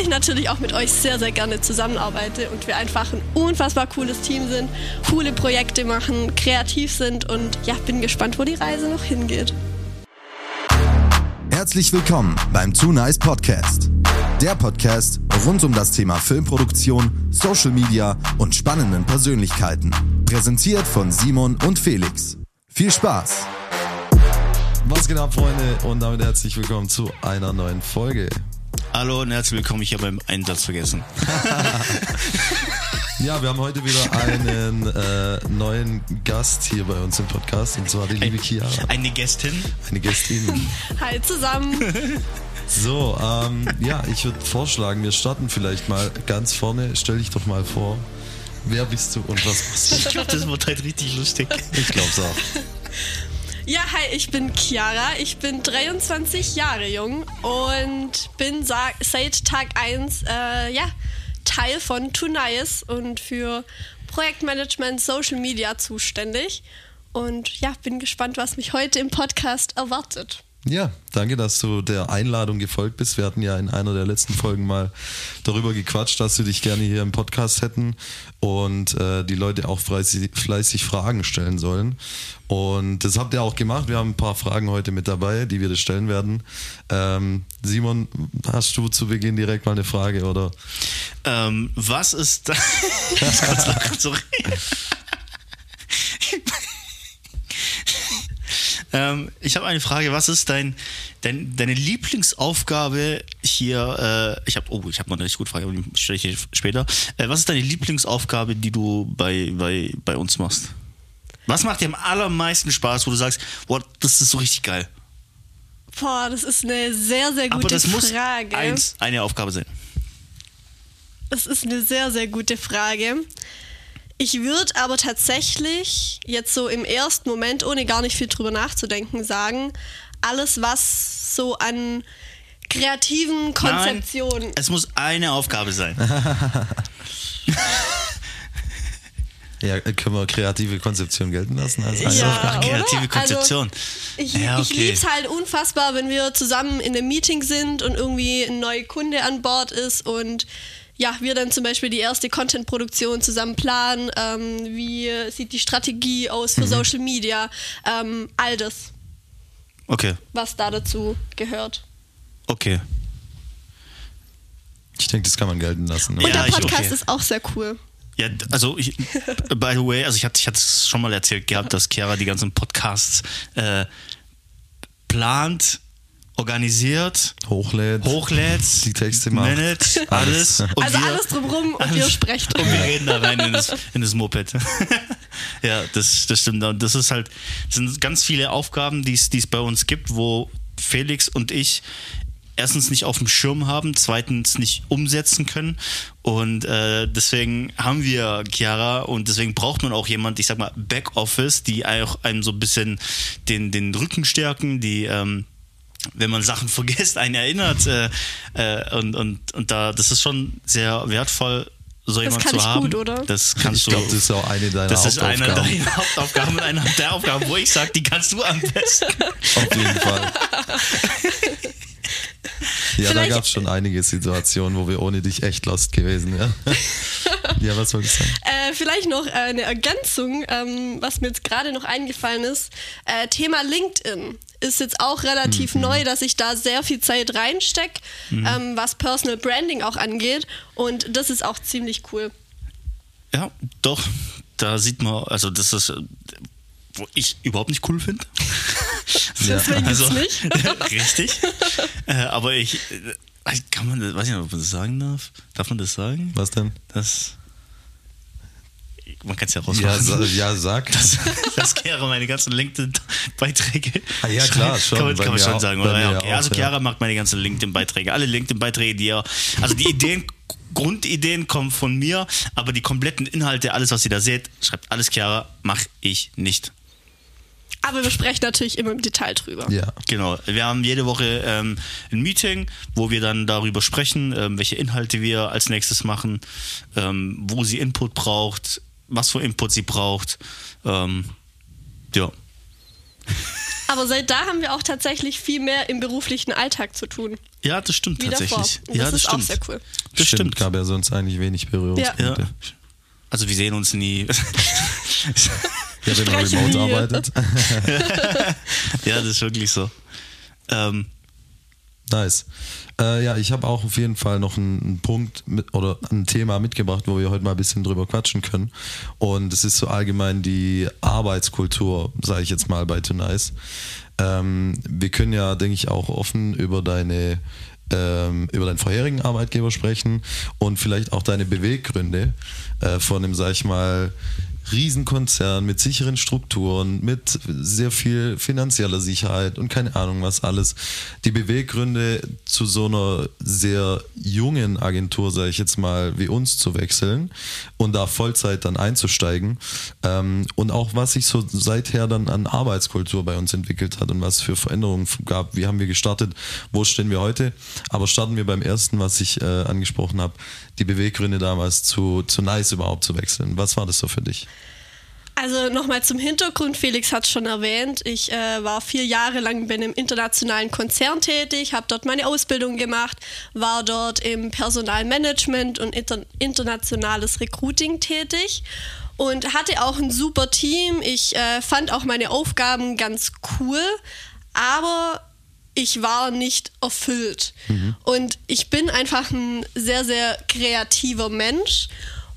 ich natürlich auch mit euch sehr, sehr gerne zusammenarbeite und wir einfach ein unfassbar cooles Team sind, coole Projekte machen, kreativ sind und ja, bin gespannt, wo die Reise noch hingeht. Herzlich willkommen beim Too Nice Podcast. Der Podcast rund um das Thema Filmproduktion, Social Media und spannenden Persönlichkeiten. Präsentiert von Simon und Felix. Viel Spaß! Was geht ab, Freunde? Und damit herzlich willkommen zu einer neuen Folge. Hallo und herzlich willkommen. Ich habe einen Einsatz vergessen. Ja, wir haben heute wieder einen äh, neuen Gast hier bei uns im Podcast und zwar die liebe Chiara. Eine Gästin. Eine Gästin. Hi zusammen. So, ähm, ja, ich würde vorschlagen, wir starten vielleicht mal ganz vorne. Stell dich doch mal vor. Wer bist du und was machst Ich glaube, das wird halt richtig lustig. du? Ich glaub's auch. Ja, hi, ich bin Chiara. Ich bin 23 Jahre jung und bin seit Tag 1 äh, ja, Teil von Tunice und für Projektmanagement Social Media zuständig. Und ja, bin gespannt, was mich heute im Podcast erwartet. Ja, danke, dass du der Einladung gefolgt bist. Wir hatten ja in einer der letzten Folgen mal darüber gequatscht, dass wir dich gerne hier im Podcast hätten und äh, die Leute auch fleißig, fleißig Fragen stellen sollen. Und das habt ihr auch gemacht. Wir haben ein paar Fragen heute mit dabei, die wir dir stellen werden. Ähm, Simon, hast du zu Beginn direkt mal eine Frage oder? Ähm, was ist da? Ich muss kurz lachen, sorry. Ähm, ich habe eine Frage. Was ist dein, dein deine Lieblingsaufgabe hier? Äh, ich habe, oh, ich habe noch eine richtig gute Frage, aber die stelle ich später. Äh, was ist deine Lieblingsaufgabe, die du bei, bei, bei uns machst? Was macht dir am allermeisten Spaß, wo du sagst, boah, das ist so richtig geil? Boah, das ist eine sehr, sehr gute Aber das muss Frage. eins, eine Aufgabe sein. Das ist eine sehr, sehr gute Frage. Ich würde aber tatsächlich jetzt so im ersten Moment, ohne gar nicht viel drüber nachzudenken, sagen, alles, was so an kreativen Konzeptionen. Nein, es muss eine Aufgabe sein. Ja, können wir kreative Konzeption gelten lassen? Als eine Ja, Aufgabe? oder? Kreative Konzeption. Ich, Ja, ich okay. liebe es halt unfassbar, wenn wir zusammen in einem Meeting sind und irgendwie ein neuer Kunde an Bord ist und ja, wir dann zum Beispiel die erste Content-Produktion zusammen planen. Ähm, wie sieht die Strategie aus Mhm. für Social Media? Ähm, all das, Okay, was da dazu gehört. okay. Ich denke, das kann man gelten lassen. Ne? Und Ja, der ich- Podcast okay. ist auch sehr cool. Ja, also ich, by the way, also ich hatte ich es schon mal erzählt gehabt, dass Chiara die ganzen Podcasts äh, plant, organisiert, Hochlädt. hochlädt, Die Texte macht. managt, alles. Alles. Und Also wir- alles drumrum und alles- ihr sprecht. Und wir reden da rein in das, in das Moped. ja, das, das stimmt. Und das ist halt, das sind ganz viele Aufgaben, die es die es bei uns gibt, wo Felix und ich erstens nicht auf dem Schirm haben, zweitens nicht umsetzen können. Und äh, deswegen haben wir Chiara und deswegen braucht man auch jemand, ich sag mal, Backoffice, die auch einem so ein bisschen den, den Rücken stärken, die ähm, wenn man Sachen vergisst, einen erinnert. Äh, äh, und, und, und da, das ist schon sehr wertvoll, so jemand kann zu ich haben. gut, oder? Das kannst Ich du. glaube, das ist auch eine deiner das ist eine Hauptaufgaben. deiner Hauptaufgaben und eine der Aufgaben, wo ich sage, die kannst du am besten. Auf jeden Fall. Ja, da Vielleicht- gab es schon einige Situationen, wo wir ohne dich echt lost gewesen wären. ja, was soll ich sagen? Äh, vielleicht noch äh, eine Ergänzung, ähm, was mir jetzt gerade noch eingefallen ist. Äh, Thema LinkedIn ist jetzt auch relativ Mhm. neu, dass ich da sehr viel Zeit reinstecke, ähm, was Personal Branding auch angeht. Und das ist auch ziemlich cool. Ja, doch. Da sieht man, also das ist, äh, wo ich überhaupt nicht cool finde. Deswegen Also, ist nicht. richtig. Äh, aber ich, äh, kann man, das- weiß ich nicht, ob man das sagen darf. Darf man das sagen? Was denn? Das, man kann es ja Ja, rausmachen. sa ja sag. das, das Chiara meine ganzen LinkedIn-Beiträge. Ah, ja, klar, schon. Kann kann man schon auch- sagen, oder? Ja, okay. auch, Also ja. Chiara macht meine ganzen LinkedIn-Beiträge. Alle LinkedIn-Beiträge, die er. Also die Ideen, Grundideen kommen von mir, aber die kompletten Inhalte, alles, was ihr da seht, schreibt alles Chiara, mache ich nicht. Aber wir sprechen natürlich immer im Detail drüber. Ja. Genau. Wir haben jede Woche ähm, ein Meeting, wo wir dann darüber sprechen, ähm, welche Inhalte wir als nächstes machen, ähm, wo sie Input braucht, was für Input sie braucht. Ähm, ja. Aber seit da haben wir auch tatsächlich viel mehr im beruflichen Alltag zu tun. Ja, das stimmt wie tatsächlich. davor. Und ja, das, das ist stimmt. auch sehr cool. Das stimmt. Gab ja sonst eigentlich wenig Ja. Berührungspunkte. Also wir sehen uns nie. Ja, wenn man remote wir. arbeitet. ja, das ist wirklich so. Ähm, Nice. Äh, ja, ich habe auch auf jeden Fall noch einen, einen Punkt mit, oder ein Thema mitgebracht, wo wir heute mal ein bisschen drüber quatschen können. Und es ist so allgemein die Arbeitskultur, sage ich jetzt mal bei Tonice. Ähm, wir können ja, denke ich, auch offen über deine ähm, über deinen vorherigen Arbeitgeber sprechen und vielleicht auch deine Beweggründe äh, von einem, sag ich mal, Riesenkonzern mit sicheren Strukturen, mit sehr viel finanzieller Sicherheit und keine Ahnung was alles. Die Beweggründe zu so einer sehr jungen Agentur, sage ich jetzt mal, wie uns zu wechseln und da Vollzeit dann einzusteigen ähm, und auch was sich so seither dann an Arbeitskultur bei uns entwickelt hat und was für Veränderungen gab. Wie haben wir gestartet? Wo stehen wir heute? Aber starten wir beim ersten, was ich äh, angesprochen habe, die Beweggründe damals zu, zu Nice überhaupt zu wechseln. Was war das so für dich? Also nochmal zum Hintergrund, Felix hat es schon erwähnt. Ich äh, war vier Jahre lang bei einem internationalen Konzern tätig, habe dort meine Ausbildung gemacht, war dort im Personalmanagement und inter internationales Recruiting tätig und hatte auch ein super Team. Ich äh, fand auch meine Aufgaben ganz cool, aber ich war nicht erfüllt. Und ich bin einfach ein sehr, sehr kreativer Mensch.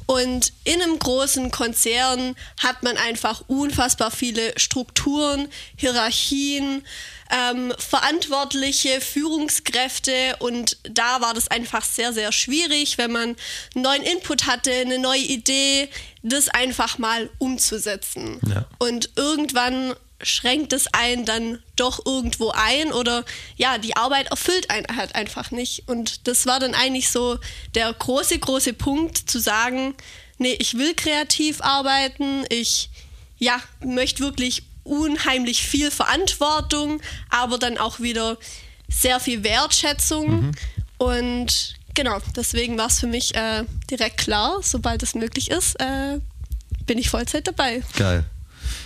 Und in einem großen Konzern hat man einfach unfassbar viele Strukturen, Hierarchien, ähm, Verantwortliche, Führungskräfte und da war das einfach sehr, sehr schwierig, wenn man einen neuen Input hatte, eine neue Idee, das einfach mal umzusetzen. Ja. Und irgendwann schränkt es einen dann doch irgendwo ein oder ja, die Arbeit erfüllt einen halt einfach nicht. Und das war dann eigentlich so der große, große Punkt zu sagen, nee, ich will kreativ arbeiten, ich ja, möchte wirklich unheimlich viel Verantwortung, aber dann auch wieder sehr viel Wertschätzung. Und genau, deswegen war es für mich äh, direkt klar, sobald es möglich ist, äh, bin ich Vollzeit dabei. Geil.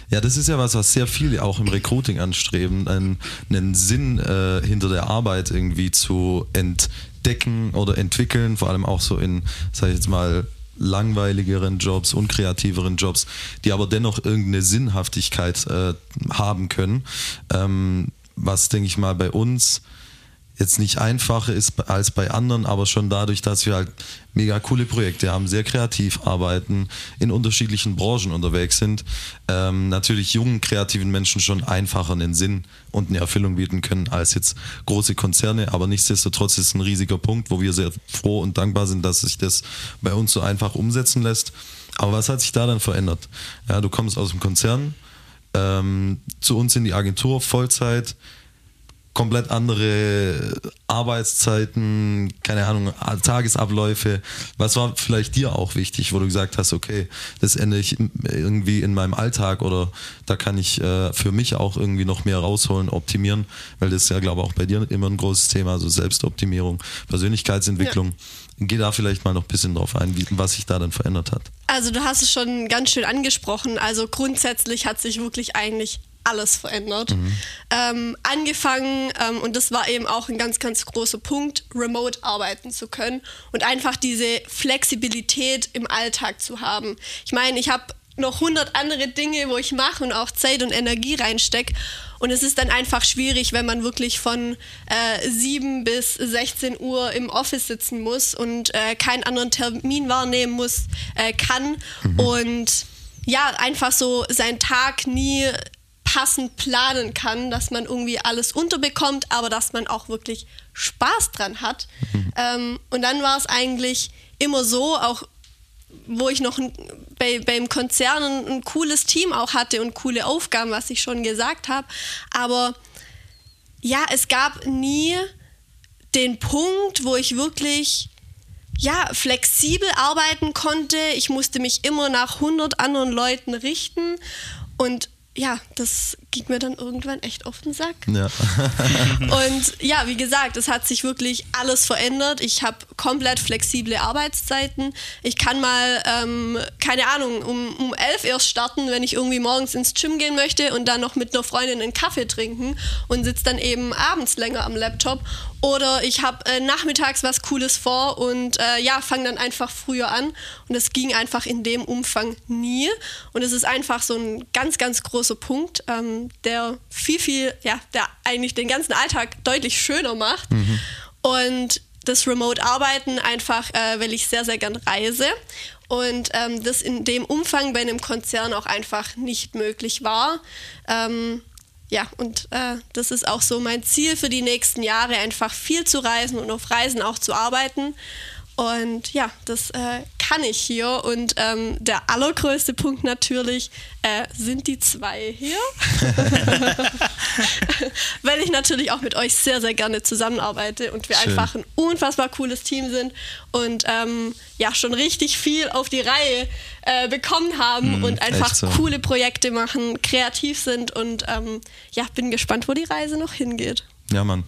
Ja, das ist ja was, was sehr viele auch im Recruiting anstreben, einen, einen Sinn äh, hinter der Arbeit irgendwie zu entdecken oder entwickeln, vor allem auch so in, sag ich jetzt mal, langweiligeren Jobs, unkreativeren Jobs, die aber dennoch irgendeine Sinnhaftigkeit äh, haben können. Ähm, was, denke ich mal, bei uns jetzt nicht einfacher ist als bei anderen, aber schon dadurch, dass wir halt mega coole Projekte haben, sehr kreativ arbeiten, in unterschiedlichen Branchen unterwegs sind, ähm, natürlich jungen, kreativen Menschen schon einfacher einen Sinn und eine Erfüllung bieten können als jetzt große Konzerne. Aber nichtsdestotrotz ist es ein riesiger Punkt, wo wir sehr froh und dankbar sind, dass sich das bei uns so einfach umsetzen lässt. Aber was hat sich da dann verändert? Ja, du kommst aus dem Konzern, ähm, zu uns in die Agentur, Vollzeit, komplett andere Arbeitszeiten, keine Ahnung, Tagesabläufe. Was war vielleicht dir auch wichtig, wo du gesagt hast, okay, das ändere ich irgendwie in meinem Alltag oder da kann ich äh, für mich auch irgendwie noch mehr rausholen, optimieren, weil das ist ja, glaube ich, auch bei dir immer ein großes Thema, also Selbstoptimierung, Persönlichkeitsentwicklung. Geh da vielleicht mal noch ein bisschen drauf ein, wie, was sich da dann verändert hat. Also du hast es schon ganz schön angesprochen. Also grundsätzlich hat sich wirklich eigentlich alles verändert. Ähm, angefangen, ähm, und das war eben auch ein ganz, ganz großer Punkt, remote arbeiten zu können und einfach diese Flexibilität im Alltag zu haben. Ich meine, ich habe noch hundert andere Dinge, wo ich mache und auch Zeit und Energie reinstecke. Und es ist dann einfach schwierig, wenn man wirklich von äh, 7 bis 16 Uhr im Office sitzen muss und äh, keinen anderen Termin wahrnehmen muss, äh, kann. Und ja, einfach so seinen Tag nie passend planen kann, dass man irgendwie alles unterbekommt, aber dass man auch wirklich Spaß dran hat. Ähm, und dann war es eigentlich immer so, auch wo ich noch ein, bei, beim Konzern ein, ein cooles Team auch hatte und coole Aufgaben, was ich schon gesagt habe. Aber ja, es gab nie den Punkt, wo ich wirklich ja, flexibel arbeiten konnte. Ich musste mich immer nach 100 anderen Leuten richten und ja, das ging mir dann irgendwann echt auf den Sack. Ja. Und ja, wie gesagt, es hat sich wirklich alles verändert. Ich habe komplett flexible Arbeitszeiten. Ich kann mal, ähm, keine Ahnung, um, um elf erst starten, wenn ich irgendwie morgens ins Gym gehen möchte und dann noch mit einer Freundin einen Kaffee trinken und sitze dann eben abends länger am Laptop. Oder ich habe äh, nachmittags was Cooles vor und äh, ja, fange dann einfach früher an. Und es ging einfach in dem Umfang nie. Und es ist einfach so ein ganz, ganz großer Punkt, ähm, der viel, viel, ja, der eigentlich den ganzen Alltag deutlich schöner macht. Und das Remote-Arbeiten einfach, äh, weil ich sehr, sehr gern reise. Und ähm, das in dem Umfang bei einem Konzern auch einfach nicht möglich war. Ähm, ja, und äh, das ist auch so mein Ziel für die nächsten Jahre, einfach viel zu reisen und auf Reisen auch zu arbeiten. Und ja, das äh, kann ich hier. Und ähm, der allergrößte Punkt natürlich äh, sind die zwei hier. Weil ich natürlich auch mit euch sehr, sehr gerne zusammenarbeite und wir Schön. einfach ein unfassbar cooles Team sind und ähm, ja, schon richtig viel auf die Reihe äh, bekommen haben und einfach so. coole Projekte machen, kreativ sind und ähm, ja, bin gespannt, wo die Reise noch hingeht. Ja, Mann.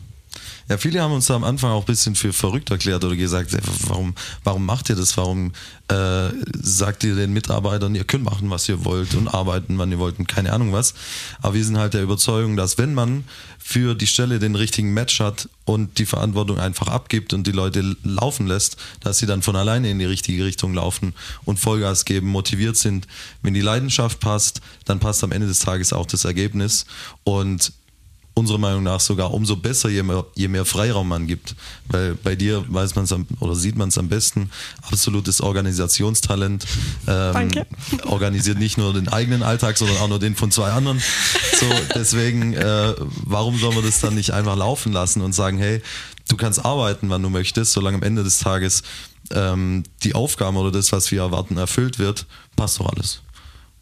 Ja, viele haben uns am Anfang auch ein bisschen für verrückt erklärt oder gesagt, warum, warum macht ihr das? Warum äh, sagt ihr den Mitarbeitern, ihr könnt machen, was ihr wollt und arbeiten, wann ihr wollt und keine Ahnung was. Aber wir sind halt der Überzeugung, dass wenn man für die Stelle den richtigen Match hat und die Verantwortung einfach abgibt und die Leute laufen lässt, dass sie dann von alleine in die richtige Richtung laufen und Vollgas geben, motiviert sind. Wenn die Leidenschaft passt, dann passt am Ende des Tages auch das Ergebnis. Und unserer Meinung nach sogar umso besser, je mehr, je mehr Freiraum man gibt. Weil bei dir weiß man es oder sieht man es am besten. Absolutes Organisationstalent. Ähm, Danke. Organisiert nicht nur den eigenen Alltag, sondern auch nur den von zwei anderen. So, deswegen, äh, warum soll man das dann nicht einfach laufen lassen und sagen, hey, du kannst arbeiten, wann du möchtest, solange am Ende des Tages ähm, die Aufgaben oder das, was wir erwarten, erfüllt wird, passt doch alles.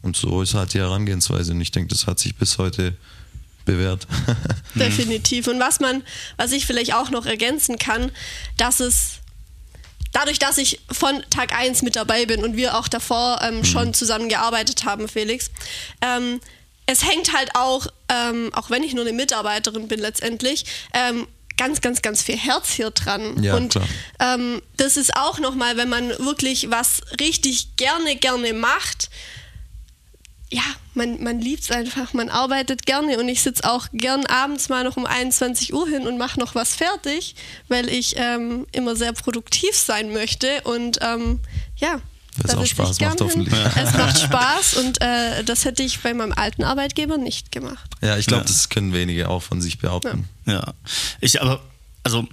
Und so ist halt die Herangehensweise. Und ich denke, das hat sich bis heute bewährt. Definitiv. Und was man, was ich vielleicht auch noch ergänzen kann, dass es dadurch, dass ich von Tag 1 mit dabei bin und wir auch davor ähm, schon zusammen gearbeitet haben, Felix, ähm, es hängt halt auch, ähm, auch wenn ich nur eine Mitarbeiterin bin letztendlich, ähm, ganz, ganz, ganz viel Herz hier dran. Ja, und ähm, das ist auch nochmal, wenn man wirklich was richtig gerne, gerne macht, ja, man, man liebt es einfach, man arbeitet gerne und ich sitze auch gern abends mal noch um 21 Uhr hin und mache noch was fertig, weil ich ähm, immer sehr produktiv sein möchte und ähm, ja. Weil's da auch Spaß macht, hoffentlich. Es macht Spaß und äh, das hätte ich bei meinem alten Arbeitgeber nicht gemacht. Ja, ich glaube, Ja. das können wenige auch von sich behaupten. Ja, ich aber, also,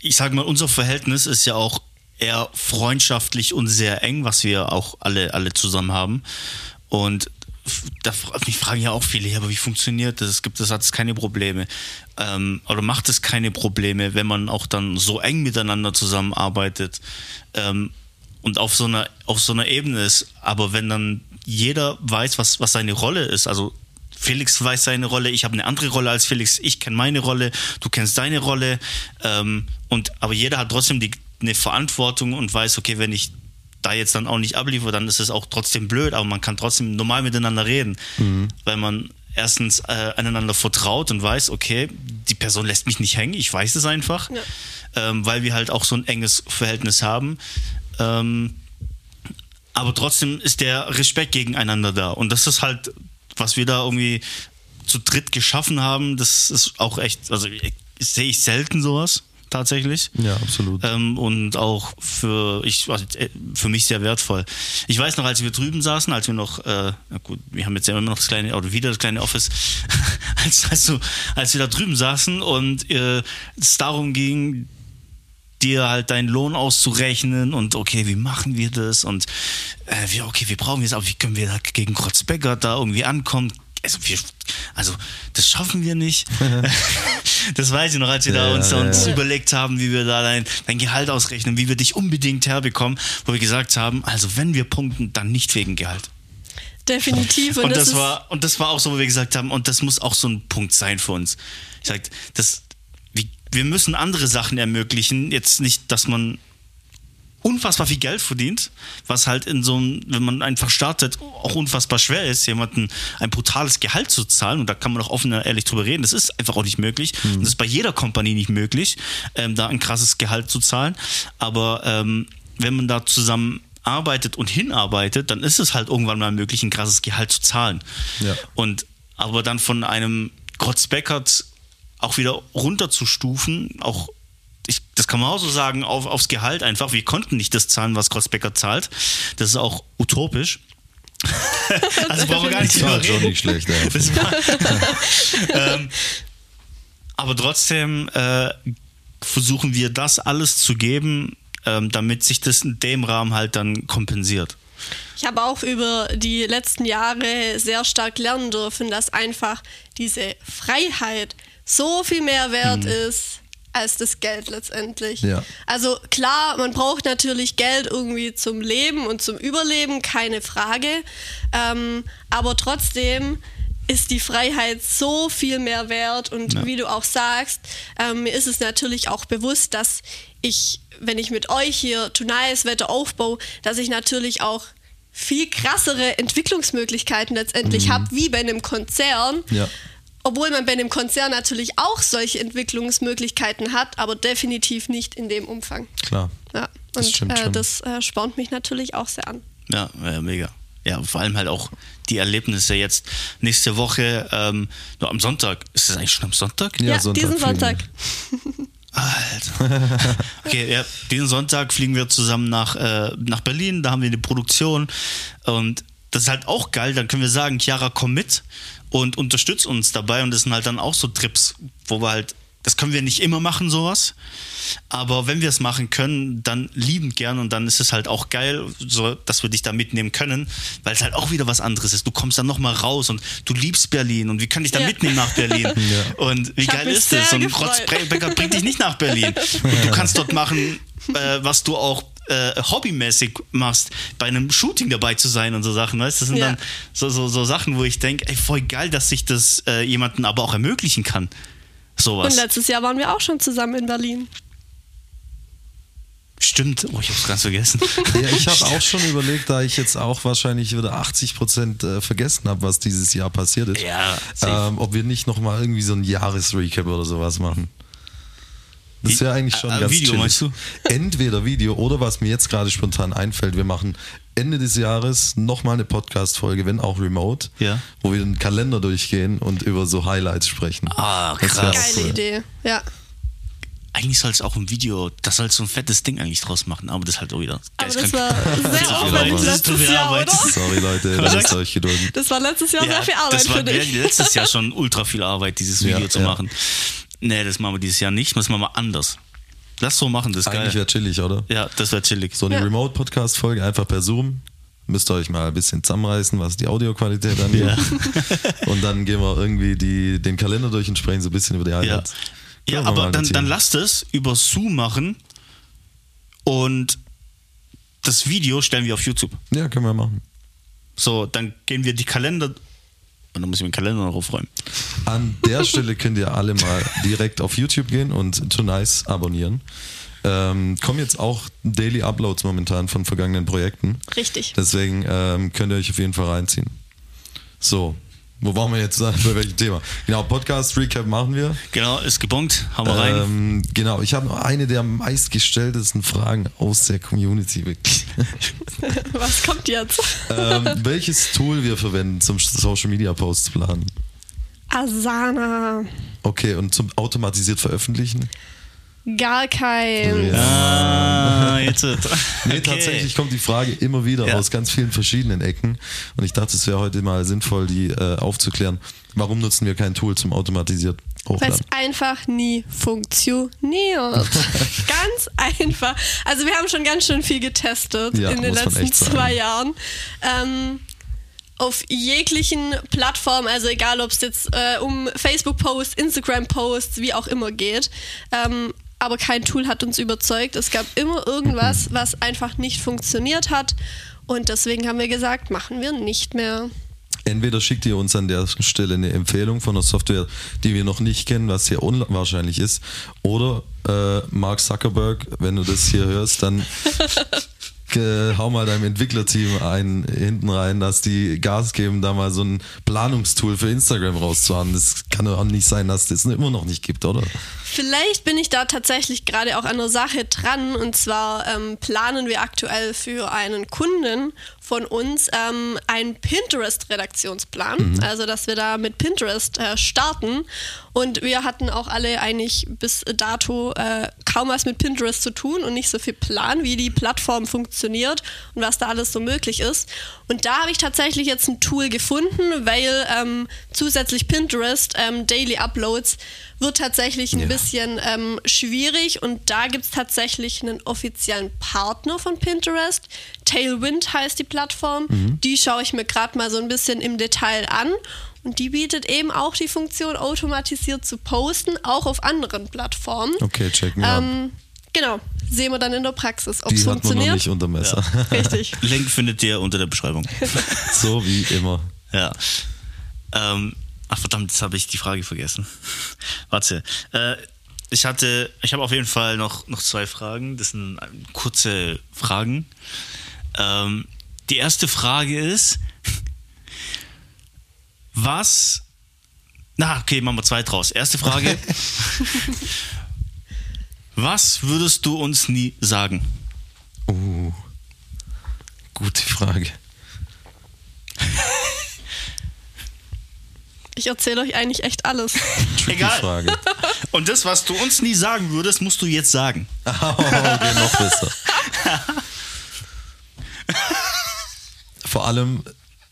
ich sage mal, unser Verhältnis ist ja auch eher freundschaftlich und sehr eng, was wir auch alle, alle zusammen haben. Und da mich fragen ja auch viele, aber wie funktioniert das? Gibt das hat es keine Probleme. Ähm, oder macht es keine Probleme, wenn man auch dann so eng miteinander zusammenarbeitet ähm, und auf so einer auf so einer Ebene ist. Aber wenn dann jeder weiß, was, was seine Rolle ist, also Felix weiß seine Rolle, ich habe eine andere Rolle als Felix, ich kenne meine Rolle, du kennst deine Rolle. Ähm, und, aber jeder hat trotzdem die, eine Verantwortung und weiß, okay, wenn ich da jetzt dann auch nicht abliefere, dann ist es auch trotzdem blöd, aber man kann trotzdem normal miteinander reden, weil man erstens äh, aneinander vertraut und weiß, okay, die Person lässt mich nicht hängen, ich weiß es einfach, Ja. ähm, weil wir halt auch so ein enges Verhältnis haben. Ähm, aber trotzdem ist der Respekt gegeneinander da. Und das ist halt, was wir da irgendwie zu dritt geschaffen haben, das ist auch echt, also sehe ich selten sowas tatsächlich. Ja, absolut. Ähm, und auch für, ich, also, äh, für mich sehr wertvoll. Ich weiß noch, als wir drüben saßen, als wir noch, äh, na gut, wir haben jetzt ja immer noch das kleine, oder wieder das kleine Office, als, als, du, als wir da drüben saßen und äh, es darum ging, dir halt deinen Lohn auszurechnen und okay, wie machen wir das und äh, wie, okay, wir brauchen jetzt, aber wie können wir da gegen Krotzbecker da irgendwie ankommen? Also, wir, also das schaffen wir nicht. das weiß ich noch, als wir da Ja, uns, ja, uns ja. überlegt haben, wie wir da dein, dein Gehalt ausrechnen, wie wir dich unbedingt herbekommen, wo wir gesagt haben, also wenn wir punkten, dann nicht wegen Gehalt. Definitiv. Und, das, ist, war, und das war auch so, wo wir gesagt haben, und das muss auch so ein Punkt sein für uns. Ich sag, das, wir müssen andere Sachen ermöglichen. Jetzt nicht, dass man unfassbar viel Geld verdient, was halt in so einem, wenn man einfach startet, auch unfassbar schwer ist, jemanden ein brutales Gehalt zu zahlen. Und da kann man auch offen und ehrlich drüber reden. Das ist einfach auch nicht möglich. Mhm. Und das ist bei jeder Kompanie nicht möglich, ähm, da ein krasses Gehalt zu zahlen. Aber ähm, wenn man da zusammen arbeitet und hinarbeitet, dann ist es halt irgendwann mal möglich, ein krasses Gehalt zu zahlen. Ja. Und aber dann von einem Grotz Beckert auch wieder runterzustufen, auch ich, das kann man auch so sagen, auf, aufs Gehalt einfach. Wir konnten nicht das zahlen, was Grossbecker zahlt. Das ist auch utopisch. also brauchen wir gar nicht Das war drüber schon reden. nicht schlecht. Ja. Ähm, aber trotzdem äh, versuchen wir das alles zu geben, ähm, damit sich das in dem Rahmen halt dann kompensiert. Ich habe auch über die letzten Jahre sehr stark lernen dürfen, dass einfach diese Freiheit so viel mehr wert ist als das Geld letztendlich. Ja. Also klar, man braucht natürlich Geld irgendwie zum Leben und zum Überleben, keine Frage. Ähm, aber trotzdem ist die Freiheit so viel mehr wert und wie du auch sagst, ähm, mir ist es natürlich auch bewusst, dass ich, wenn ich mit euch hier Tonight Wetter aufbaue, dass ich natürlich auch viel krassere Entwicklungsmöglichkeiten letztendlich habe, wie bei einem Konzern. Ja. Obwohl man bei einem Konzern natürlich auch solche Entwicklungsmöglichkeiten hat, aber definitiv nicht in dem Umfang. Klar. Ja. Das Und stimmt äh, das äh, spornt mich natürlich auch sehr an. Ja, ja, mega. Ja, vor allem halt auch die Erlebnisse jetzt nächste Woche, ähm, nur am Sonntag. Ist das eigentlich schon am Sonntag? Ja, Sonntag diesen Sonntag. Alter. Okay, ja, diesen Sonntag fliegen wir zusammen nach, äh, nach Berlin, da haben wir eine Produktion und das ist halt auch geil, dann können wir sagen, Chiara, komm mit und unterstützt uns dabei und das sind halt dann auch so Trips, wo wir halt, das können wir nicht immer machen, sowas, aber wenn wir es machen können, dann liebend gern und dann ist es halt auch geil, so, dass wir dich da mitnehmen können, weil es halt auch wieder was anderes ist. Du kommst dann nochmal raus und du liebst Berlin und wir können dich da Ja. mitnehmen nach Berlin. Und wie Ich geil ist das? Und gefreut. Rotzbecker bringt dich nicht nach Berlin. Und du kannst dort machen, äh, was du auch äh, hobbymäßig machst, bei einem Shooting dabei zu sein und so Sachen, weißt du? Das sind Ja. dann so, so, so Sachen, wo ich denke, ey, voll geil, dass sich das äh, jemanden aber auch ermöglichen kann. Und Sowas. letztes Jahr waren wir auch schon zusammen in Berlin. Stimmt. Oh, ich hab's ganz vergessen. Ja, ich habe auch schon überlegt, da ich jetzt auch wahrscheinlich wieder 80 Prozent äh, vergessen habe, was dieses Jahr passiert ist, Ja, ähm, ob wir nicht nochmal irgendwie so ein Jahresrecap oder sowas machen. Das wäre eigentlich schon Äh, ganz Video, chillig. meinst du? Entweder Video oder was mir jetzt gerade spontan einfällt, wir machen Ende des Jahres nochmal eine Podcast-Folge, wenn auch remote, Ja. wo wir den Kalender durchgehen und über so Highlights sprechen. Ah, Das krass. auch Geile cool. Idee. Ja. Eigentlich soll es auch ein Video, das soll so ein fettes Ding eigentlich draus machen, aber das ist halt auch wieder Aber das war sehr aufwendig. Das ist letztes Jahr, oder? Sorry Leute, Was lasst euch gedulden. Das war letztes Jahr sehr viel Arbeit das war für dich. letztes Jahr schon ultra viel Arbeit, dieses Video Ja, zu ja. machen. Nee, das machen wir dieses Jahr nicht, das machen wir anders. Lass so machen, das ist Eigentlich geil. wäre chillig, oder? Ja, das wäre chillig. So eine Ja. Remote-Podcast-Folge einfach per Zoom. Müsst ihr euch mal ein bisschen zusammenreißen, was die Audioqualität angeht. Ja. Und dann gehen wir irgendwie die, den Kalender durch und sprechen so ein bisschen über die Ja, Highlights. ja wir aber dann, dann lasst es über Zoom machen und das Video stellen wir auf YouTube. Ja, können wir machen. So, dann gehen wir die Kalender. Und dann muss ich den Kalender noch aufräumen. An der Stelle könnt ihr alle mal direkt auf YouTube gehen und Tonice abonnieren. Ähm, kommen jetzt auch Daily Uploads momentan von vergangenen Projekten. Richtig. Deswegen ähm, könnt ihr euch auf jeden Fall reinziehen. So, wo waren wir jetzt? Bei welchem Thema? Genau, Podcast Recap machen wir. Genau, ist gebongt. Hauen wir rein. Ähm, genau, ich habe noch eine der meistgestelltesten Fragen aus der Community. Was kommt jetzt? ähm, welches Tool wir verwenden zum Social Media Posts planen? Asana. Okay, und zum automatisiert veröffentlichen? Gar kein. Ah, jetzt. Nee, Okay. tatsächlich kommt die Frage immer wieder Ja. aus ganz vielen verschiedenen Ecken. Und ich dachte, es wäre heute mal sinnvoll, die äh, aufzuklären. Warum nutzen wir kein Tool zum automatisiert Weil es Hochladen? einfach nie funktioniert. ganz einfach. Also wir haben schon ganz schön viel getestet Ja, in den letzten zwei Jahren. Ähm, auf jeglichen Plattformen, also egal ob es jetzt äh, um Facebook-Posts, Instagram-Posts, wie auch immer geht. Ähm, aber kein Tool hat uns überzeugt. Es gab immer irgendwas, was einfach nicht funktioniert hat. Und deswegen haben wir gesagt, machen wir nicht mehr. Entweder schickt ihr uns an der Stelle eine Empfehlung von einer Software, die wir noch nicht kennen, was sehr unwahrscheinlich ist. Oder äh, Mark Zuckerberg, wenn du das hier hörst, dann äh, hau mal deinem Entwicklerteam einen hinten rein, dass die Gas geben, da mal so ein Planungstool für Instagram rauszuhauen. Das kann doch auch nicht sein, dass das immer noch nicht gibt, oder? Vielleicht bin ich da tatsächlich gerade auch an der Sache dran. Und zwar ähm, planen wir aktuell für einen Kunden von uns ähm, einen Pinterest-Redaktionsplan. Also, dass wir da mit Pinterest äh, starten. Und wir hatten auch alle eigentlich bis dato äh, kaum was mit Pinterest zu tun und nicht so viel Plan, wie die Plattform funktioniert und was da alles so möglich ist. Und da habe ich tatsächlich jetzt ein Tool gefunden, weil ähm, zusätzlich Pinterest ähm, Daily Uploads wird tatsächlich ein Ja. bisschen ähm, schwierig und da gibt es tatsächlich einen offiziellen Partner von Pinterest. Tailwind heißt die Plattform. Mhm. Die schaue ich mir gerade mal so ein bisschen im Detail an. Und die bietet eben auch die Funktion, automatisiert zu posten, auch auf anderen Plattformen. Okay, checken wir ab. Ähm, genau, sehen wir dann in der Praxis, ob es Die hat man noch funktioniert. nicht unter Messer. Richtig. Link findet ihr unter der Beschreibung. so wie immer. Ja. Ähm, ach verdammt, jetzt habe ich die Frage vergessen. Warte. Äh, ich hatte, ich habe auf jeden Fall noch, noch zwei Fragen. Das sind äh, kurze Fragen. Ähm, die erste Frage ist, was. Na, okay, machen wir zwei draus. Erste Frage. Was würdest du uns nie sagen? Uh, gute Frage. Ich erzähle euch eigentlich echt alles. Tricky Egal. Frage. Und das, was du uns nie sagen würdest, musst du jetzt sagen. Oh, okay, noch besser. Vor allem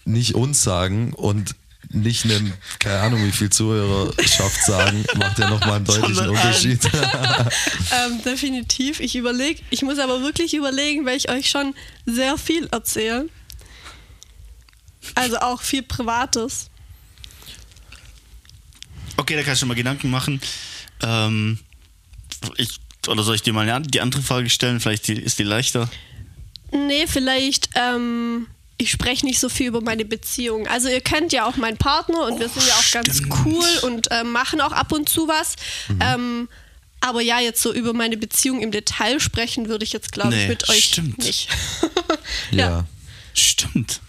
nicht uns sagen und nicht einem, keine Ahnung, wie viel Zuhörerschaft sagen, macht ja nochmal einen deutlichen. Unterschied. ähm, definitiv. Ich überlege, ich muss aber wirklich überlegen, weil ich euch schon sehr viel erzähle. Also auch viel Privates. Okay, da kannst du schon mal Gedanken machen. Ähm, ich, oder soll ich dir mal eine, die andere Frage stellen? Vielleicht die, ist die leichter. Nee, vielleicht, ähm, ich spreche nicht so viel über meine Beziehung. Also ihr kennt ja auch meinen Partner und wir sind ja auch ganz stimmt. cool und ähm, machen auch ab und zu was. Ähm, aber ja, jetzt so über meine Beziehung im Detail sprechen würde ich jetzt, glaube ich, Nee, mit euch stimmt. nicht. ja. Stimmt.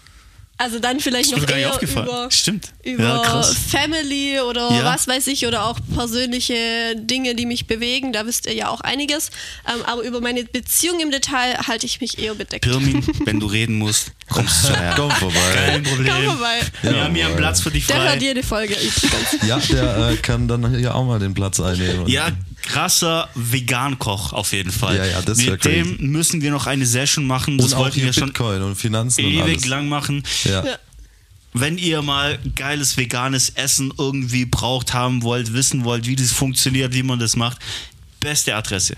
Also dann vielleicht noch eher über, Stimmt. über Ja. Family oder Ja. was weiß ich oder auch persönliche Dinge, die mich bewegen. Da wisst ihr ja auch einiges. Ähm, aber über meine Beziehung im Detail halte ich mich eher bedeckt. Pirmin, wenn du reden musst, kommst du her. Komm vorbei. Kein Problem. Komm vorbei. Wir Ja, haben hier einen. Platz für dich Der hört frei. jede Folge übrigens. Ja, der äh, kann dann hier auch mal den Platz einnehmen. Ja, krasser Vegan-Koch auf jeden Fall. Ja, ja, das Mit dem crazy. müssen wir noch eine Session machen. Das und auch wollten hier wir schon Bitcoin und Finanzen und ewig alles. lang machen. Ja. Ja. Wenn ihr mal geiles veganes Essen irgendwie braucht, haben wollt, wissen wollt, wie das funktioniert, wie man das macht, beste Adresse.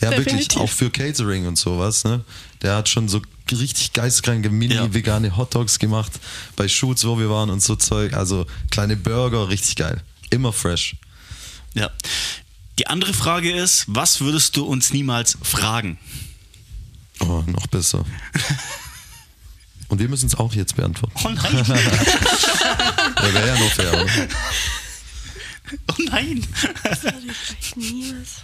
Ja, wirklich, Definitiv. auch für Catering und sowas, ne? Der hat schon so richtig geistkranke Ja. mini-vegane Hotdogs gemacht bei Shoots, wo wir waren und so Zeug. Also kleine Burger, richtig geil. Immer fresh. Ja. Die andere Frage ist, was würdest du uns niemals fragen? Oh, noch besser. Und wir müssen es auch jetzt beantworten. Oh nein, Ja, wäre ja noch fair, oder? oh nein. Ich niemals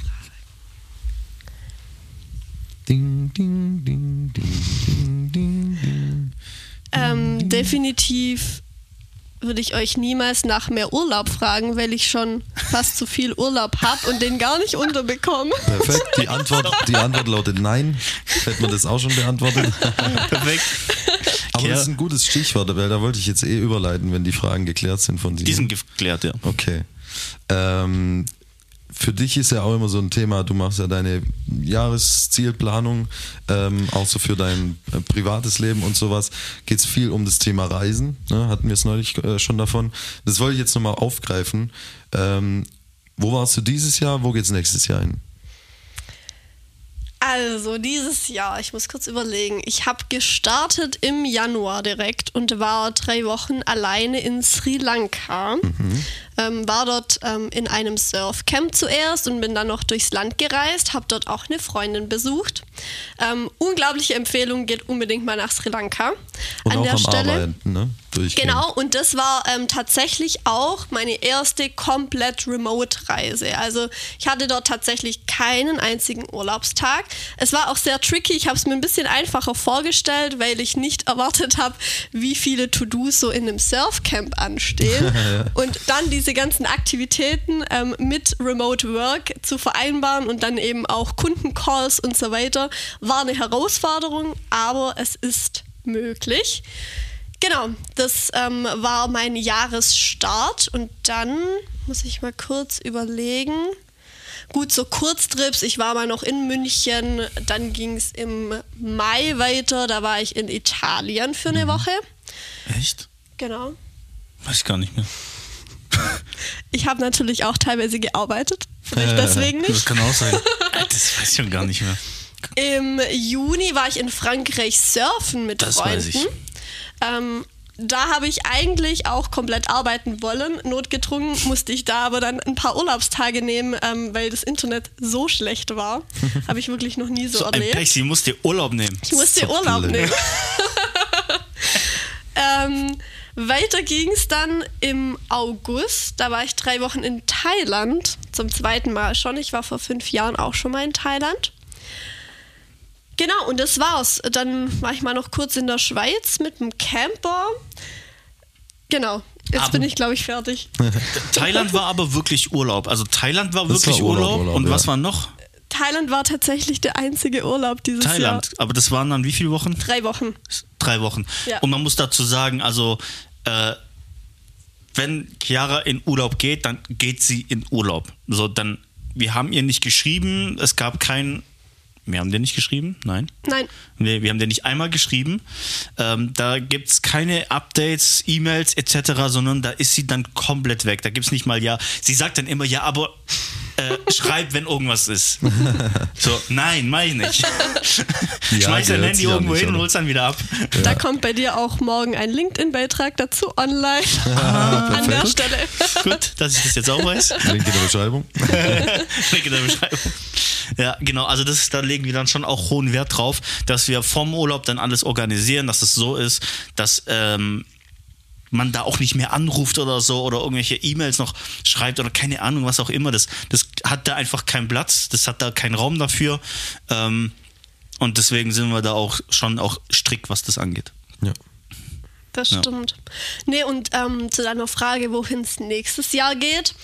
Ding, ding, ding, ding, ding, ding, ding. Ähm, definitiv würde ich euch niemals nach mehr Urlaub fragen, weil ich schon fast zu viel Urlaub habe und den gar nicht unterbekomme. Perfekt. Die Antwort, die Antwort lautet nein. Hätten wir das auch schon beantwortet. Perfekt. Aber das ist ein gutes Stichwort, weil da wollte ich jetzt eh überleiten, wenn die Fragen geklärt sind von dir. Die sind geklärt, ja. Okay. Ähm, für dich ist ja auch immer so ein Thema, du machst ja deine Jahreszielplanung, ähm, auch so für dein äh, privates Leben und sowas. Geht es viel um das Thema Reisen, ne? hatten wir es neulich äh, schon davon. Das wollte ich jetzt nochmal aufgreifen. Ähm, wo warst du dieses Jahr, wo geht's nächstes Jahr hin? Also, dieses Jahr, ich muss kurz überlegen. Ich habe gestartet im Januar direkt und war drei Wochen alleine in Sri Lanka. Ähm, war dort ähm, in einem Surfcamp zuerst und bin dann noch durchs Land gereist, habe dort auch eine Freundin besucht. Ähm, unglaubliche Empfehlung, geht unbedingt mal nach Sri Lanka. Und An auch der am Stelle. Arbeiten, ne? Durchgehend. Genau, und das war ähm, tatsächlich auch meine erste komplett Remote-Reise. Also ich hatte dort tatsächlich keinen einzigen Urlaubstag. Es war auch sehr tricky. Ich habe es mir ein bisschen einfacher vorgestellt, weil ich nicht erwartet habe, wie viele To-Dos so in einem Surfcamp anstehen. Und dann diese ganzen Aktivitäten ähm, mit Remote Work zu vereinbaren und dann eben auch Kundencalls und so weiter, war eine Herausforderung, aber es ist möglich. Genau, das ähm, war mein Jahresstart und dann muss ich mal kurz überlegen. Gut, so Kurztrips, ich war mal noch in München, dann ging es im Mai weiter, da war ich in Italien für eine Woche. Echt? Genau. Weiß ich gar nicht mehr. Ich habe natürlich auch teilweise gearbeitet, vielleicht deswegen Das nicht. kann auch sein. Äh, Das weiß ich schon gar nicht mehr. Im Juni war ich in Frankreich surfen mit Das Freunden. weiß ich. Ähm, da habe ich eigentlich auch komplett arbeiten wollen. Notgedrungen musste ich da aber dann ein paar Urlaubstage nehmen, ähm, weil das Internet so schlecht war. habe ich wirklich noch nie so, So ein erlebt. Pech, sie muss dir Urlaub nehmen. Ich musste So Urlaub blöd. nehmen. ähm, weiter ging es dann im August. Da war ich drei Wochen in Thailand. Zum zweiten Mal schon. Ich war vor fünf Jahren auch schon mal in Thailand. Genau, und das war's. Dann war ich mal noch kurz in der Schweiz mit einem Camper. Genau, jetzt Aber- bin ich, glaube ich, fertig. Thailand war aber wirklich Urlaub. Also Thailand war Das wirklich war Urlaub, Urlaub. Urlaub, Und ja. was war noch? Thailand war tatsächlich der einzige Urlaub dieses Thailand. Jahr. Aber das waren dann wie viele Wochen? Drei Wochen. Drei Wochen. Ja. Und man muss dazu sagen, also äh, wenn Chiara in Urlaub geht, dann geht sie in Urlaub. So, dann, wir haben ihr nicht geschrieben, es gab kein. Wir haben dir nicht geschrieben? Nein. Nein, Nee, wir haben dir nicht einmal geschrieben. Ähm, da gibt es keine Updates, E-Mails etc., sondern da ist sie dann komplett weg. Da gibt es nicht mal ja. Sie sagt dann immer, ja, aber äh, schreib, wenn irgendwas ist. So, nein, mach ich nicht. Schmeiß dein Handy irgendwo hin und hol's dann wieder ab. da kommt bei dir auch morgen ein LinkedIn-Beitrag dazu online. Ah, An der. Stelle. Gut, dass ich das jetzt auch weiß. Link in der Beschreibung. Link in der Beschreibung. Ja, genau. Also das, da legen wir dann schon auch hohen Wert drauf, dass wir vom Urlaub dann alles organisieren, dass es so ist, dass ähm, man da auch nicht mehr anruft oder so oder irgendwelche E-Mails noch schreibt oder keine Ahnung, was auch immer. Das, das hat da einfach keinen Platz, das hat da keinen Raum dafür. Ähm, und deswegen sind wir da auch schon auch strikt, was das angeht. Ja. Das Ja. stimmt. Nee, und ähm, zu deiner Frage, wohin es nächstes Jahr geht.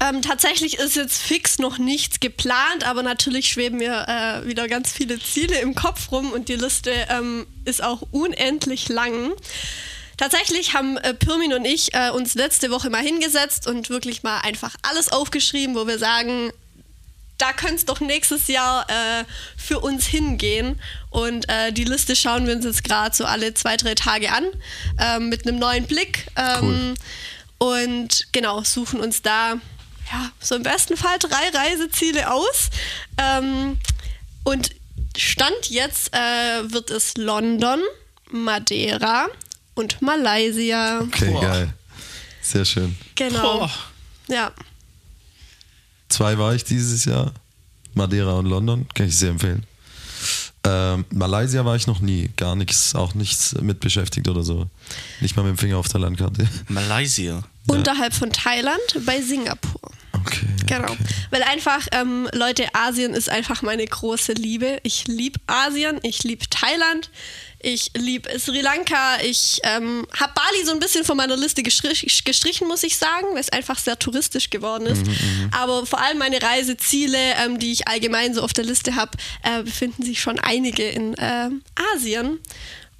Ähm, tatsächlich ist jetzt fix noch nichts geplant, aber natürlich schweben mir äh, wieder ganz viele Ziele im Kopf rum und die Liste ähm, ist auch unendlich lang. Tatsächlich haben äh, Pirmin und ich äh, uns letzte Woche mal hingesetzt und wirklich mal einfach alles aufgeschrieben, wo wir sagen, da könnte es doch nächstes Jahr äh, für uns hingehen. Und äh, die Liste schauen wir uns jetzt gerade so alle zwei, drei Tage an, ähm, mit einem neuen Blick. Ähm, Und genau, suchen uns da ja, so im besten Fall drei Reiseziele aus. Ähm, und Stand jetzt äh, wird es London, Madeira und Malaysia. Okay, Boah. geil. Sehr schön. Genau. Boah. Ja. Zwei war ich dieses Jahr. Madeira und London. Kann ich sehr empfehlen. Ähm, Malaysia war ich noch nie. Gar nichts, auch nichts mit beschäftigt oder so. Nicht mal mit dem Finger auf der Landkarte. Malaysia. Unterhalb von Thailand bei Singapur. Okay. Genau. Okay. Weil einfach, ähm, Leute, Asien ist einfach meine große Liebe. Ich liebe Asien, ich liebe Thailand, ich liebe Sri Lanka. Ich ähm, habe Bali so ein bisschen von meiner Liste gestrich, gestrichen, muss ich sagen, weil es einfach sehr touristisch geworden ist. Aber vor allem meine Reiseziele, ähm, die ich allgemein so auf der Liste habe, äh, befinden sich schon einige in ähm, Asien.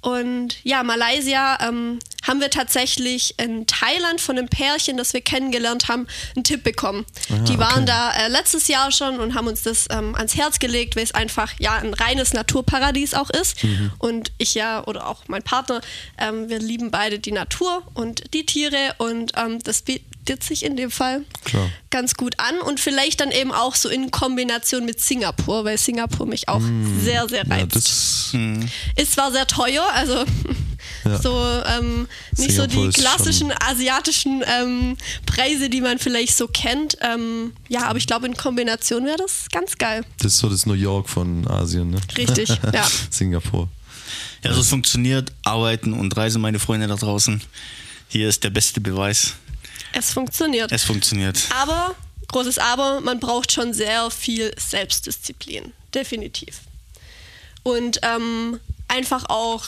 Und ja, Malaysia ähm, haben wir tatsächlich in Thailand von einem Pärchen, das wir kennengelernt haben, einen Tipp bekommen. Die waren okay. da äh, letztes Jahr schon und haben uns das ähm, ans Herz gelegt, weil es einfach ja ein reines Naturparadies auch ist. Und ich ja oder auch mein Partner, ähm, wir lieben beide die Natur und die Tiere und ähm, das bietet sich in dem Fall Klar. ganz gut an und vielleicht dann eben auch so in Kombination mit Singapur, weil Singapur mich auch sehr, sehr Ja, reizt. das Ist zwar sehr teuer, also Ja. So ähm, nicht so Singapur die ist klassischen asiatischen ähm, Preise, die man vielleicht so kennt. Ähm, ja, aber ich glaube, in Kombination wäre das ganz geil. Das ist so das New York von Asien, ne? Richtig, ja. Singapur. Ja, so es funktioniert. Arbeiten und Reisen, meine Freunde da draußen. Hier ist der beste Beweis. Es funktioniert. Es funktioniert. Aber, großes Aber, man braucht schon sehr viel Selbstdisziplin. Definitiv. Und ähm, einfach auch,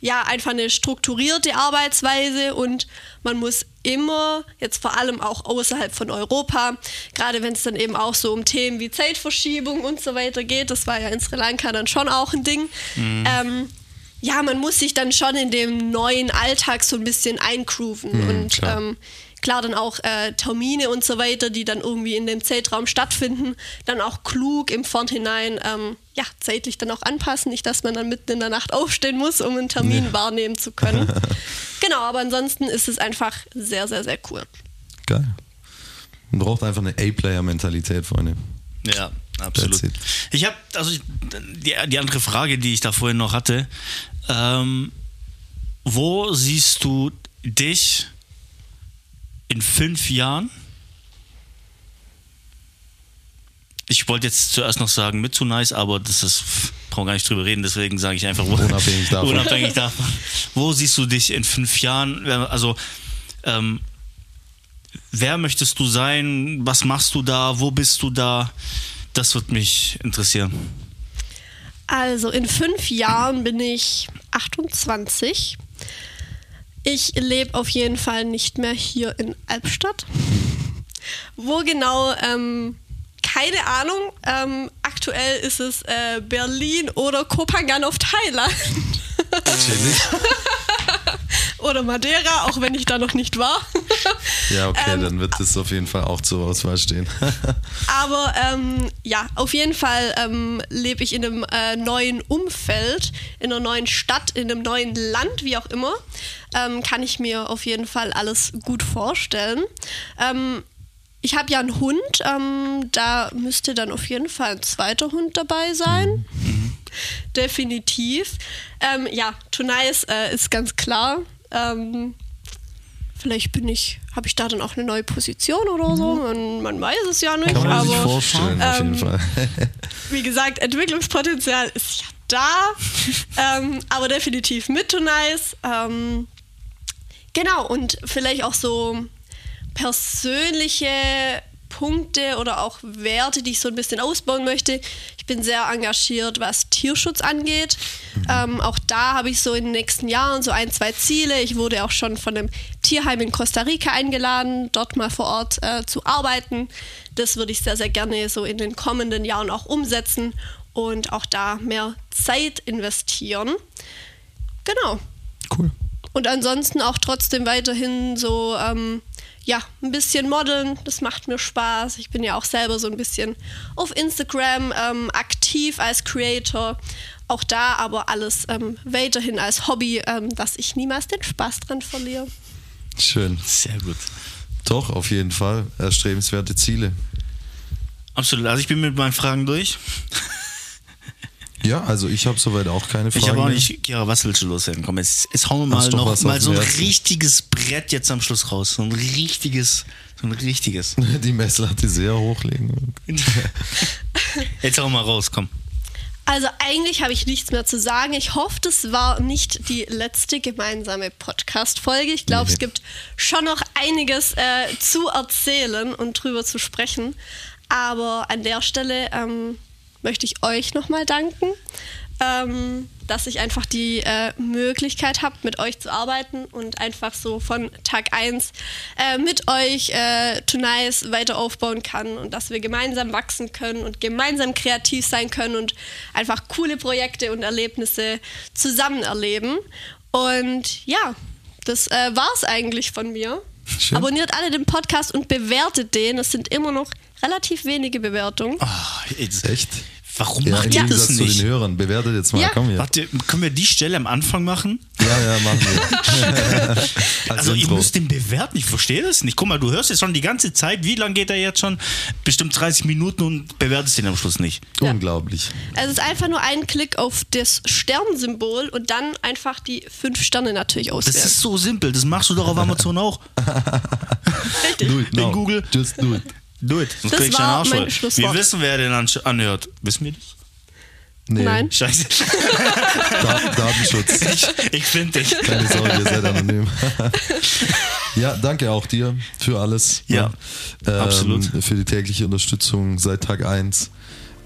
ja, einfach eine strukturierte Arbeitsweise und man muss immer, jetzt vor allem auch außerhalb von Europa, gerade wenn es dann eben auch so um Themen wie Zeitverschiebung und so weiter geht, das war ja in Sri Lanka dann schon auch ein Ding, ähm, ja, man muss sich dann schon in dem neuen Alltag so ein bisschen eingrooven und klar. ähm, klar dann auch äh, Termine und so weiter, die dann irgendwie in dem Zeitraum stattfinden, dann auch klug im Vornhinein ähm, ja, zeitlich dann auch anpassen, nicht, dass man dann mitten in der Nacht aufstehen muss, um einen Termin wahrnehmen zu können. genau, aber ansonsten ist es einfach sehr, sehr, sehr cool. Geil. Man braucht einfach eine A-Player-Mentalität, Freunde. Ja, absolut. Ich habe, also ich- die, die andere Frage, die ich da vorhin noch hatte, ähm, wo siehst du dich in fünf Jahren? Ich wollte jetzt zuerst noch sagen, mit zu nice, aber das ist, brauchen wir gar nicht drüber reden, deswegen sage ich einfach, wo, Unabhängig davon. unabhängig davon. Wo siehst du dich in fünf Jahren? Also, ähm, wer möchtest du sein? Was machst du da? Wo bist du da? Das wird mich interessieren. Also in fünf Jahren bin ich 28. Ich lebe auf jeden Fall nicht mehr hier in Albstadt. Wo genau, ähm, keine Ahnung. Ähm, aktuell ist es äh, Berlin oder Kopangan auf Thailand. Chillig. oder Madeira, auch wenn ich da noch nicht war. Ja, okay, Ähm, dann wird das auf jeden Fall auch zur Auswahl stehen. Aber ähm, ja, auf jeden Fall ähm, lebe ich in einem äh, neuen Umfeld, in einer neuen Stadt, in einem neuen Land, wie auch immer. Ähm, kann ich mir auf jeden Fall alles gut vorstellen. Ich habe ja einen Hund, ähm, da müsste dann auf jeden Fall ein zweiter Hund dabei sein. Definitiv. Ähm, ja, Tonice äh, ist ganz klar. Ähm, vielleicht bin ich, habe ich da dann auch eine neue Position oder so. Man, man weiß es ja nicht. Kann man sich aber vorstellen, auf jeden ähm, Fall. wie gesagt, Entwicklungspotenzial ist ja da. ähm, aber definitiv mit Tonice. Ähm, genau, und vielleicht auch so persönliche Punkte oder auch Werte, die ich so ein bisschen ausbauen möchte. Ich bin sehr engagiert, was Tierschutz angeht. Ähm, auch da habe ich so in den nächsten Jahren so ein, zwei Ziele. Ich wurde auch schon von einem Tierheim in Costa Rica eingeladen, dort mal vor Ort äh, zu arbeiten. Das würde ich sehr, sehr gerne so in den kommenden Jahren auch umsetzen und auch da mehr Zeit investieren. Genau. Cool. Und ansonsten auch trotzdem weiterhin so, ähm, ja, ein bisschen modeln. Das macht mir Spaß. Ich bin ja auch selber so ein bisschen auf Instagram ähm, aktiv als Creator. Auch da aber alles ähm, weiterhin als Hobby, ähm, dass ich niemals den Spaß dran verliere. Schön. Sehr gut. Doch, auf jeden Fall. Erstrebenswerte Ziele. Absolut. Also ich bin mit meinen Fragen durch. Ja, also ich habe soweit auch keine Fragen. Ich habe auch nicht, Kira, was willst du loswerden? Komm, jetzt, jetzt hauen wir mal noch mal so ein Herzen. richtiges Brett jetzt am Schluss raus. So ein richtiges, so ein richtiges. Die Messlatte sehr hochlegen. Jetzt hau mal raus, komm. Also eigentlich habe ich nichts mehr zu sagen. Ich hoffe, das war nicht die letzte gemeinsame Podcast-Folge. Ich glaube, Nee. es gibt schon noch einiges äh, zu erzählen und drüber zu sprechen. Aber an der Stelle ähm, möchte ich euch nochmal danken, ähm, dass ich einfach die äh, Möglichkeit habe, mit euch zu arbeiten und einfach so von Tag 1 äh, mit euch äh, Tonice weiter aufbauen kann und dass wir gemeinsam wachsen können und gemeinsam kreativ sein können und einfach coole Projekte und Erlebnisse zusammen erleben. Und ja, das äh, war es eigentlich von mir. Schön. Abonniert alle den Podcast und bewertet den. Es sind immer noch relativ wenige Bewertungen. Ah, jetzt, Echt? Warum Ja, macht ihr das Gegensatz zu nicht? den Hörern. Bewertet jetzt mal. Ja. Komm hier. Warte, können wir die Stelle am Anfang machen? Ja, ja, machen wir. Als Also ihr müsst den bewerten, ich verstehe das nicht. Guck mal, du hörst jetzt schon die ganze Zeit, wie lange geht er jetzt schon? Bestimmt 30 Minuten und bewertest ihn am Schluss nicht. Unglaublich. Also es ist einfach nur ein Klick auf das Sternsymbol und dann einfach die fünf Sterne natürlich Das auswählen. ist so simpel, das machst du doch auf Amazon auch. Richtig. Do it In now. Google. Just do it. Do it. Sonst Das krieg ich einen war Arsch mein voll. Schlusswort. Wir wissen, wer den anhört. Wissen wir das? Nee. Nein. Scheiße. Da Datenschutz. Ich, ich finde dich. Keine Sorge, ihr seid anonym. ja, danke auch dir für alles. Ja, ähm, absolut. Für die tägliche Unterstützung seit Tag 1.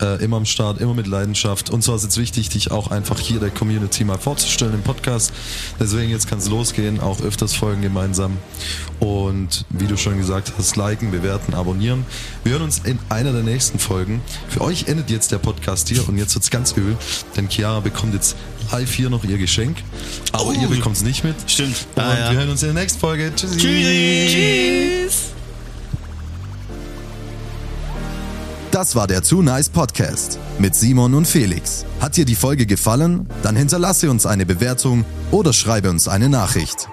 Äh, immer am Start, immer mit Leidenschaft. Und zwar ist jetzt wichtig, dich auch einfach hier der Community mal vorzustellen im Podcast. Deswegen jetzt kann es losgehen, auch öfters folgen gemeinsam. Und wie du schon gesagt hast, liken, bewerten, abonnieren. Wir hören uns in einer der nächsten Folgen. Für euch endet jetzt der Podcast hier und jetzt wird's ganz übel, denn Chiara bekommt jetzt live hier noch ihr Geschenk. Aber Oh. ihr bekommt es nicht mit. Stimmt. Und Ah, ja. wir hören uns in der nächsten Folge. Tschüssi. Tschüss. Das war der Too Nice Podcast mit Simon und Felix. Hat dir die Folge gefallen? Dann hinterlasse uns eine Bewertung oder schreibe uns eine Nachricht.